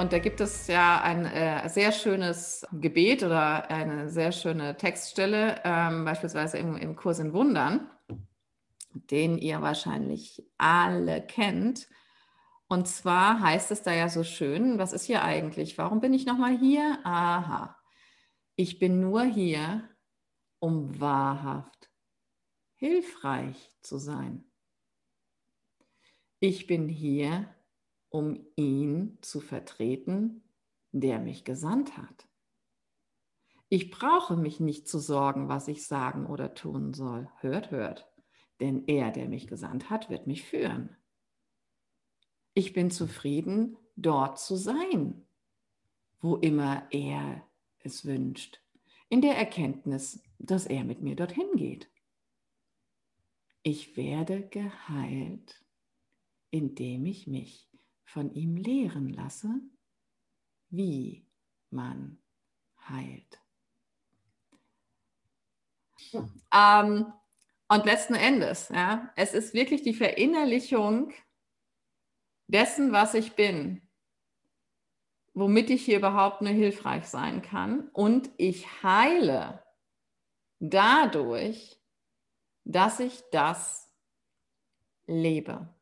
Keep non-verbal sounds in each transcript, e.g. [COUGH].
Und da gibt es ja ein äh, sehr schönes Gebet oder eine sehr schöne Textstelle, ähm, beispielsweise im, im Kurs in Wundern, den ihr wahrscheinlich alle kennt. Und zwar heißt es da ja so schön, was ist hier eigentlich? Warum bin ich nochmal hier? Aha, ich bin nur hier, um wahrhaft hilfreich zu sein. Ich bin hier, um ihn zu vertreten, der mich gesandt hat. Ich brauche mich nicht zu sorgen, was ich sagen oder tun soll. Hört, hört. Denn er, der mich gesandt hat, wird mich führen. Ich bin zufrieden, dort zu sein, wo immer er es wünscht, in der Erkenntnis, dass er mit mir dorthin geht. Ich werde geheilt, indem ich mich von ihm lehren lasse, wie man heilt. Ähm, und letzten Endes, ja, es ist wirklich die Verinnerlichung dessen, was ich bin, womit ich hier überhaupt nur hilfreich sein kann. Und ich heile dadurch, dass ich das lebe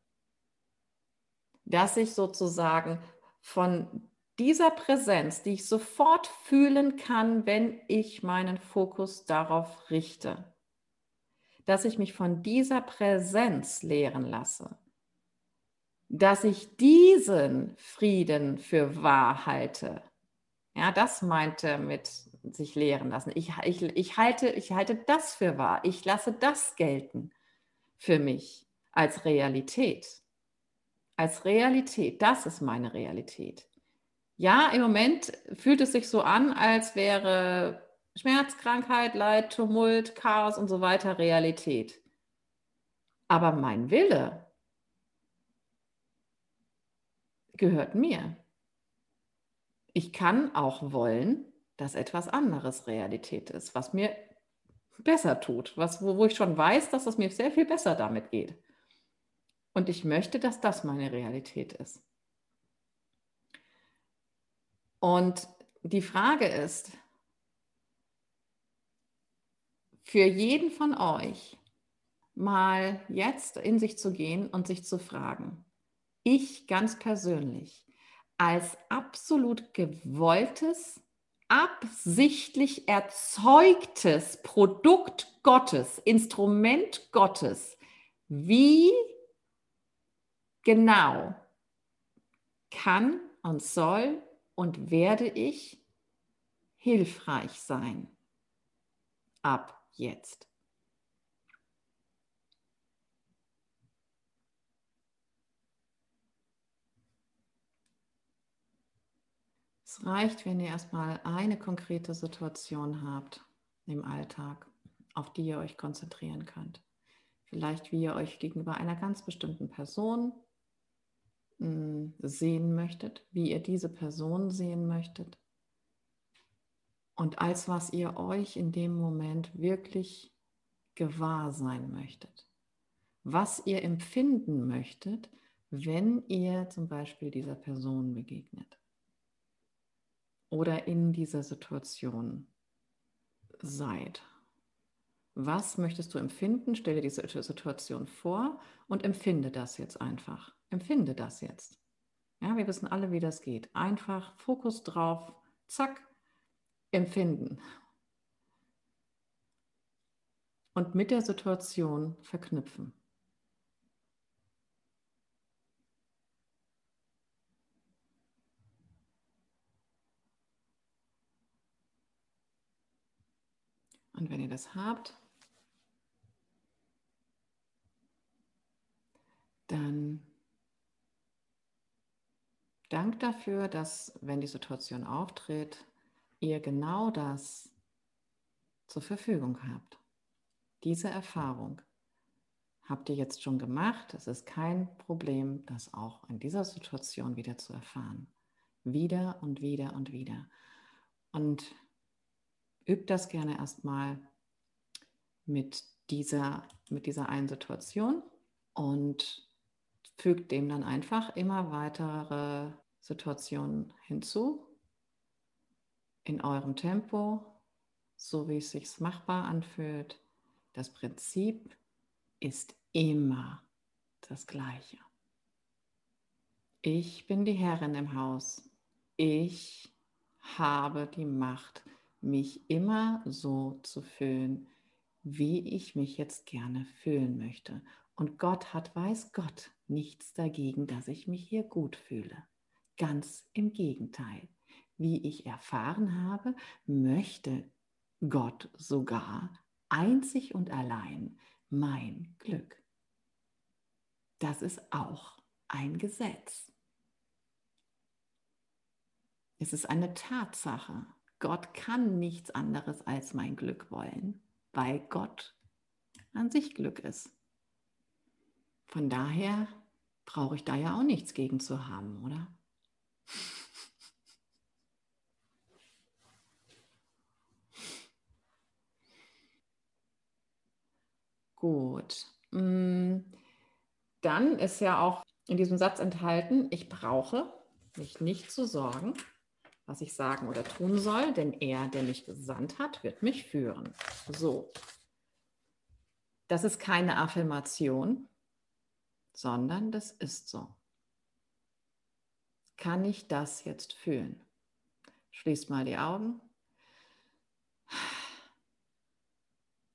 dass ich sozusagen von dieser Präsenz, die ich sofort fühlen kann, wenn ich meinen Fokus darauf richte, dass ich mich von dieser Präsenz lehren lasse, dass ich diesen Frieden für wahr halte. Ja, das meinte mit sich lehren lassen. Ich, ich, ich, halte, ich halte das für wahr. Ich lasse das gelten für mich als Realität als Realität. Das ist meine Realität. Ja, im Moment fühlt es sich so an, als wäre Schmerz, Krankheit, Leid, Tumult, Chaos und so weiter Realität. Aber mein Wille gehört mir. Ich kann auch wollen, dass etwas anderes Realität ist, was mir besser tut, was, wo, wo ich schon weiß, dass es mir sehr viel besser damit geht. Und ich möchte, dass das meine Realität ist. Und die Frage ist, für jeden von euch mal jetzt in sich zu gehen und sich zu fragen, ich ganz persönlich als absolut gewolltes, absichtlich erzeugtes Produkt Gottes, Instrument Gottes, wie genau kann und soll und werde ich hilfreich sein ab jetzt. Es reicht, wenn ihr erstmal eine konkrete Situation habt im Alltag, auf die ihr euch konzentrieren könnt. Vielleicht wie ihr euch gegenüber einer ganz bestimmten Person sehen möchtet, wie ihr diese Person sehen möchtet und als was ihr euch in dem Moment wirklich gewahr sein möchtet. Was ihr empfinden möchtet, wenn ihr zum Beispiel dieser Person begegnet oder in dieser Situation seid. Was möchtest du empfinden? Stelle diese Situation vor und empfinde das jetzt einfach. Empfinde das jetzt. Ja, wir wissen alle, wie das geht. Einfach Fokus drauf, zack, empfinden. Und mit der Situation verknüpfen. Und wenn ihr das habt, dann Dank dafür, dass, wenn die Situation auftritt, ihr genau das zur Verfügung habt. Diese Erfahrung habt ihr jetzt schon gemacht. Es ist kein Problem, das auch in dieser Situation wieder zu erfahren. Wieder und wieder und wieder. Und übt das gerne erstmal mit dieser, mit dieser einen Situation und fügt dem dann einfach immer weitere Situationen hinzu, in eurem Tempo, so wie es sich machbar anfühlt. Das Prinzip ist immer das gleiche. Ich bin die Herrin im Haus. Ich habe die Macht, mich immer so zu fühlen, wie ich mich jetzt gerne fühlen möchte. Und Gott hat, weiß Gott, nichts dagegen, dass ich mich hier gut fühle. Ganz im Gegenteil. Wie ich erfahren habe, möchte Gott sogar einzig und allein mein Glück. Das ist auch ein Gesetz. Es ist eine Tatsache. Gott kann nichts anderes als mein Glück wollen, weil Gott an sich Glück ist. Von daher brauche ich da ja auch nichts gegen zu haben, oder? Gut. Mm, dann ist ja auch in diesem Satz enthalten, ich brauche mich nicht zu sorgen, was ich sagen oder tun soll, denn er, der mich gesandt hat, wird mich führen. So. Das ist keine Affirmation, sondern das ist so. Kann ich das jetzt fühlen? Schließt mal die Augen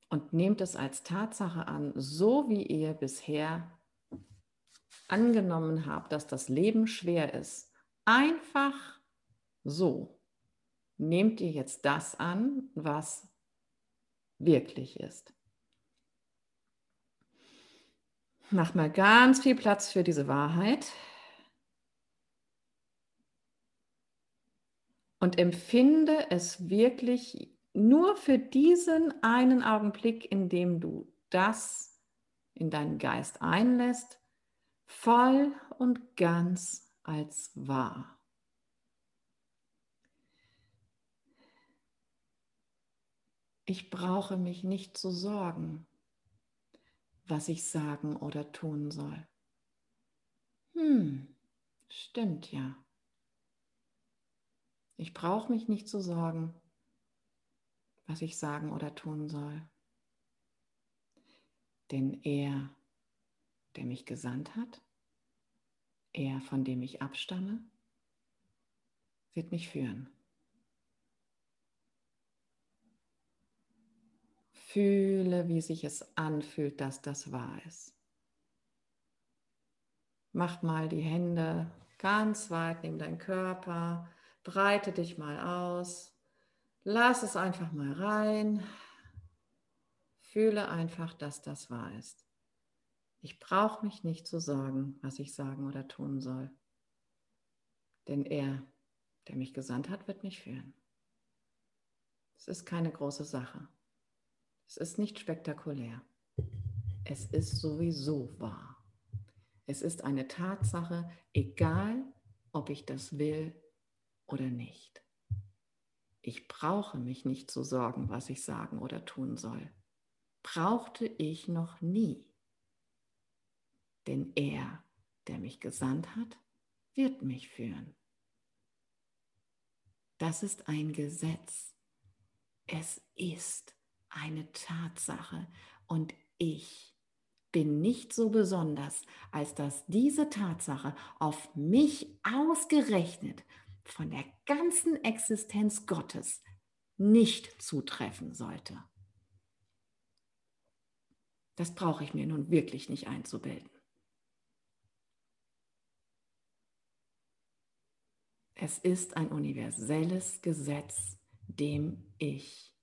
und nehmt es als Tatsache an, so wie ihr bisher angenommen habt, dass das Leben schwer ist. Einfach so nehmt ihr jetzt das an, was wirklich ist. Mach mal ganz viel Platz für diese Wahrheit. Und empfinde es wirklich nur für diesen einen Augenblick, in dem du das in deinen Geist einlässt, voll und ganz als wahr. Ich brauche mich nicht zu sorgen, was ich sagen oder tun soll. Hm, stimmt ja. Ich brauche mich nicht zu sorgen, was ich sagen oder tun soll. Denn er, der mich gesandt hat, er, von dem ich abstamme, wird mich führen. Fühle, wie sich es anfühlt, dass das wahr ist. Mach mal die Hände ganz weit neben deinen Körper, breite dich mal aus Lass es einfach mal rein. Fühle einfach, dass das wahr ist. Ich brauche mich nicht zu sorgen, was ich sagen oder tun soll. Denn er, der mich gesandt hat, wird mich führen. Es ist keine große Sache. Es ist nicht spektakulär. Es ist sowieso wahr. Es ist eine Tatsache, egal ob ich das will oder nicht. Ich brauche mich nicht zu sorgen, was ich sagen oder tun soll. Brauchte ich noch nie. Denn er, der mich gesandt hat, wird mich führen. Das ist ein Gesetz. Es ist eine Tatsache und ich bin nicht so besonders, als dass diese Tatsache auf mich ausgerechnet von der ganzen Existenz Gottes nicht zutreffen sollte. Das brauche ich mir nun wirklich nicht einzubilden. Es ist ein universelles Gesetz, dem ich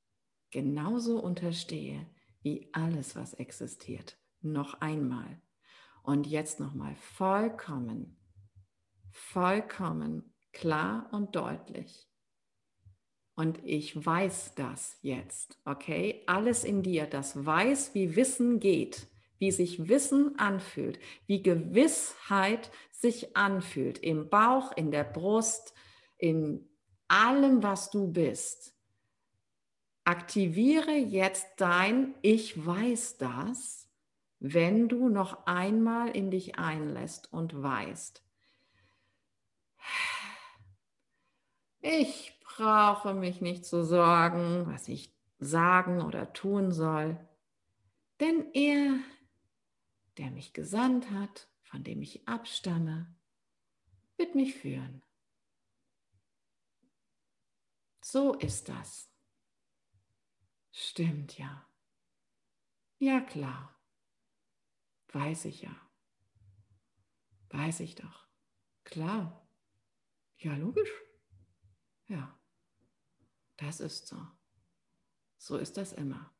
genauso unterstehe wie alles, was existiert. Noch einmal. Und jetzt nochmal vollkommen, vollkommen klar und deutlich. Und ich weiß das jetzt, okay? Alles in dir, das weiß, wie Wissen geht, wie sich Wissen anfühlt, wie Gewissheit sich anfühlt, im Bauch, in der Brust, in allem, was du bist. Aktiviere jetzt dein Ich weiß das, wenn du noch einmal in dich einlässt und weißt Ich brauche mich nicht zu sorgen, was ich sagen oder tun soll, denn er, der mich gesandt hat, von dem ich abstamme, wird mich führen. So ist das. Stimmt ja. Ja klar. Weiß ich ja. Weiß ich doch. Klar. Ja, logisch. Ja. Das ist so. So ist das immer.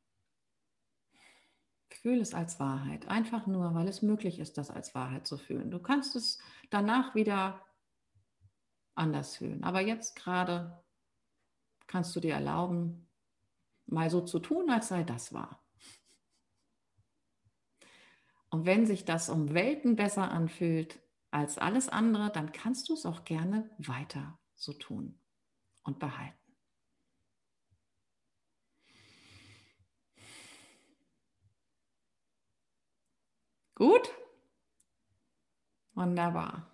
Fühl es als Wahrheit. Einfach nur, weil es möglich ist, das als Wahrheit zu fühlen. Du kannst es danach wieder anders fühlen. Aber jetzt gerade kannst du dir erlauben, mal so zu tun, als sei das wahr. Und wenn sich das um Welten besser anfühlt als alles andere, dann kannst du es auch gerne weiter so tun und behalten. Gut? Wunderbar.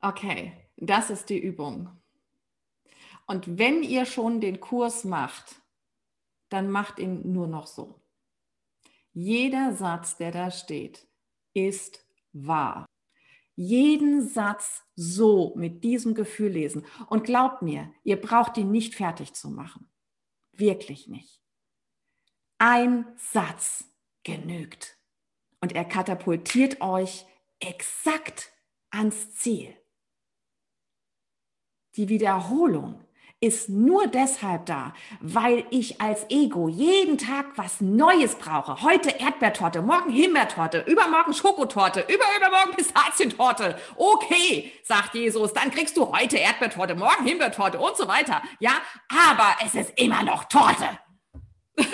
Okay, das ist die Übung. Und wenn ihr schon den Kurs macht, dann macht ihn nur noch so. Jeder Satz, der da steht, ist wahr. Jeden Satz so mit diesem Gefühl lesen. Und glaubt mir, ihr braucht ihn nicht fertig zu machen. Wirklich nicht. Ein Satz genügt. Und er katapultiert euch exakt ans Ziel. Die Wiederholung ist nur deshalb da, weil ich als Ego jeden Tag was Neues brauche. Heute Erdbeertorte, morgen Himbeertorte, übermorgen Schokotorte, überübermorgen Pistazientorte. Okay, sagt Jesus, dann kriegst du heute Erdbeertorte, morgen Himbeertorte und so weiter. Ja, aber es ist immer noch Torte. [LAUGHS]